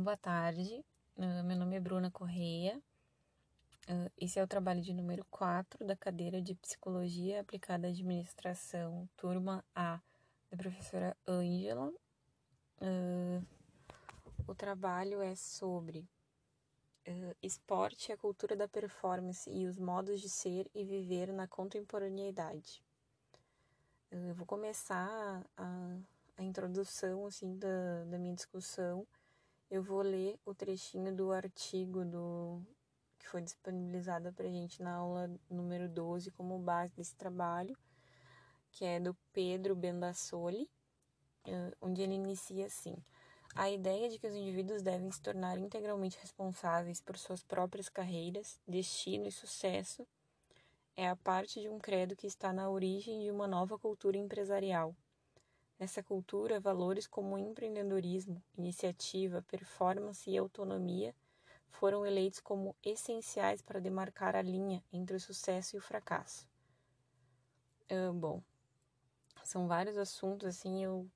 Boa tarde, uh, meu nome é Bruna Correia. Uh, esse é o trabalho de número 4 da cadeira de Psicologia Aplicada à Administração, turma A, da professora Ângela. Uh, o trabalho é sobre esporte a cultura da performance e os modos de ser e viver na contemporaneidade. Eu vou começar a, a introdução assim, da, da minha discussão eu vou ler o trechinho do artigo do que foi disponibilizado para a gente na aula número 12 como base desse trabalho, que é do Pedro Bendassoli, eh, onde ele inicia assim: a ideia de que os indivíduos devem se tornar integralmente responsáveis por suas próprias carreiras, destino e sucesso é a parte de um credo que está na origem de uma nova cultura empresarial Nessa cultura, valores como empreendedorismo, iniciativa, performance e autonomia foram eleitos como essenciais para demarcar a linha entre o sucesso e o fracasso. Uh, bom, são vários assuntos, assim, eu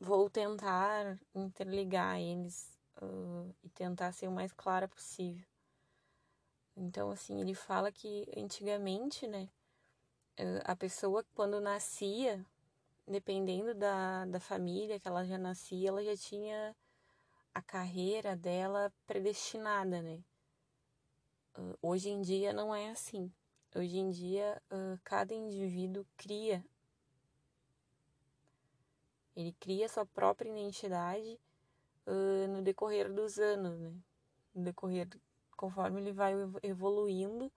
vou tentar interligar eles uh, e tentar ser o mais clara possível. Então, assim, ele fala que antigamente, né, a pessoa quando nascia dependendo da, da família que ela já nascia, ela já tinha a carreira dela predestinada, né? Uh, hoje em dia não é assim. Hoje em dia, uh, cada indivíduo cria. Ele cria sua própria identidade uh, no decorrer dos anos, né? No decorrer, conforme ele vai evoluindo,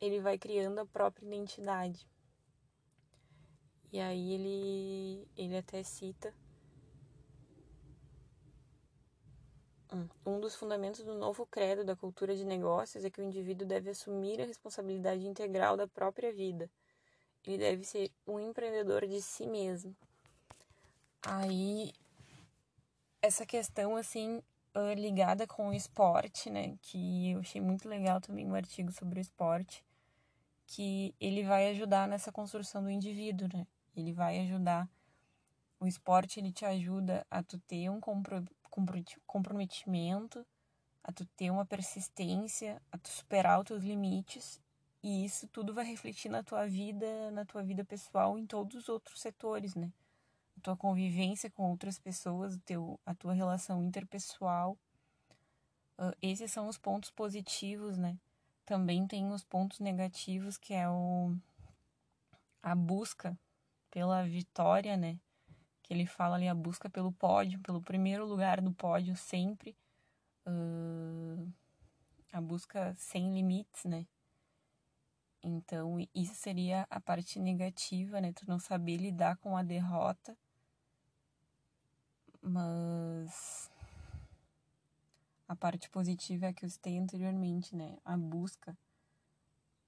ele vai criando a própria identidade. E aí ele, ele até cita um dos fundamentos do novo credo da cultura de negócios é que o indivíduo deve assumir a responsabilidade integral da própria vida. Ele deve ser um empreendedor de si mesmo. Aí essa questão assim ligada com o esporte, né, que eu achei muito legal também um artigo sobre o esporte, que ele vai ajudar nessa construção do indivíduo, né? Ele vai ajudar. O esporte ele te ajuda a tu ter um comprometimento, a tu ter uma persistência, a tu superar os teus limites. E isso tudo vai refletir na tua vida, na tua vida pessoal, em todos os outros setores, né? A tua convivência com outras pessoas, teu, a tua relação interpessoal. Uh, esses são os pontos positivos, né? Também tem os pontos negativos, que é o, a busca pela vitória, né? Que ele fala ali a busca pelo pódio, pelo primeiro lugar do pódio sempre. Uh, a busca sem limites, né? Então, isso seria a parte negativa, né? Tu não saber lidar com a derrota. Mas a parte positiva é que eu citei anteriormente, né? A busca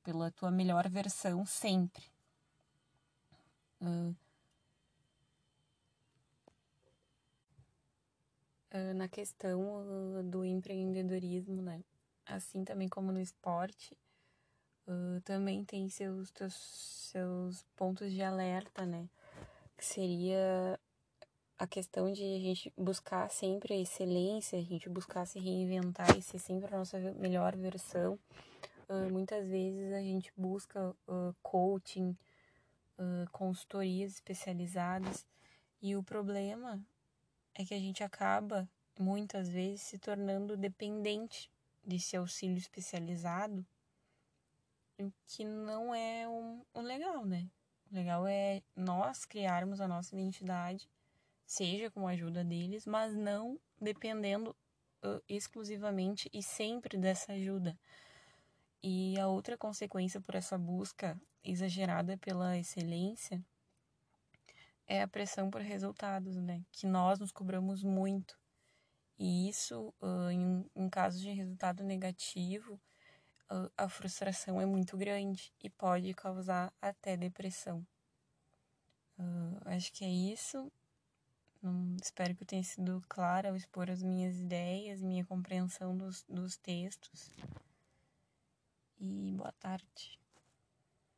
pela tua melhor versão sempre. Uh, na questão uh, do empreendedorismo, né? Assim também como no esporte, também tem seus, seus, seus pontos de alerta, né? Que seria a questão de a gente buscar sempre a excelência, a gente buscar se reinventar e ser sempre a nossa melhor versão. Muitas vezes a gente busca coaching, uh, consultorias especializadas e o problema é que a gente acaba muitas vezes se tornando dependente desse auxílio especializado, que não é um, um legal, né? O legal é nós criarmos a nossa identidade, seja com a ajuda deles, mas não dependendo exclusivamente e sempre dessa ajuda. E a outra consequência por essa busca exagerada pela excelência é a pressão por resultados, né? Que nós nos cobramos muito. E isso, uh, em um caso de resultado negativo, uh, a frustração é muito grande e pode causar até depressão. Uh, acho que é isso. espero que eu tenha sido clara ao expor as minhas ideias, minha compreensão dos, dos textos e boa tarde.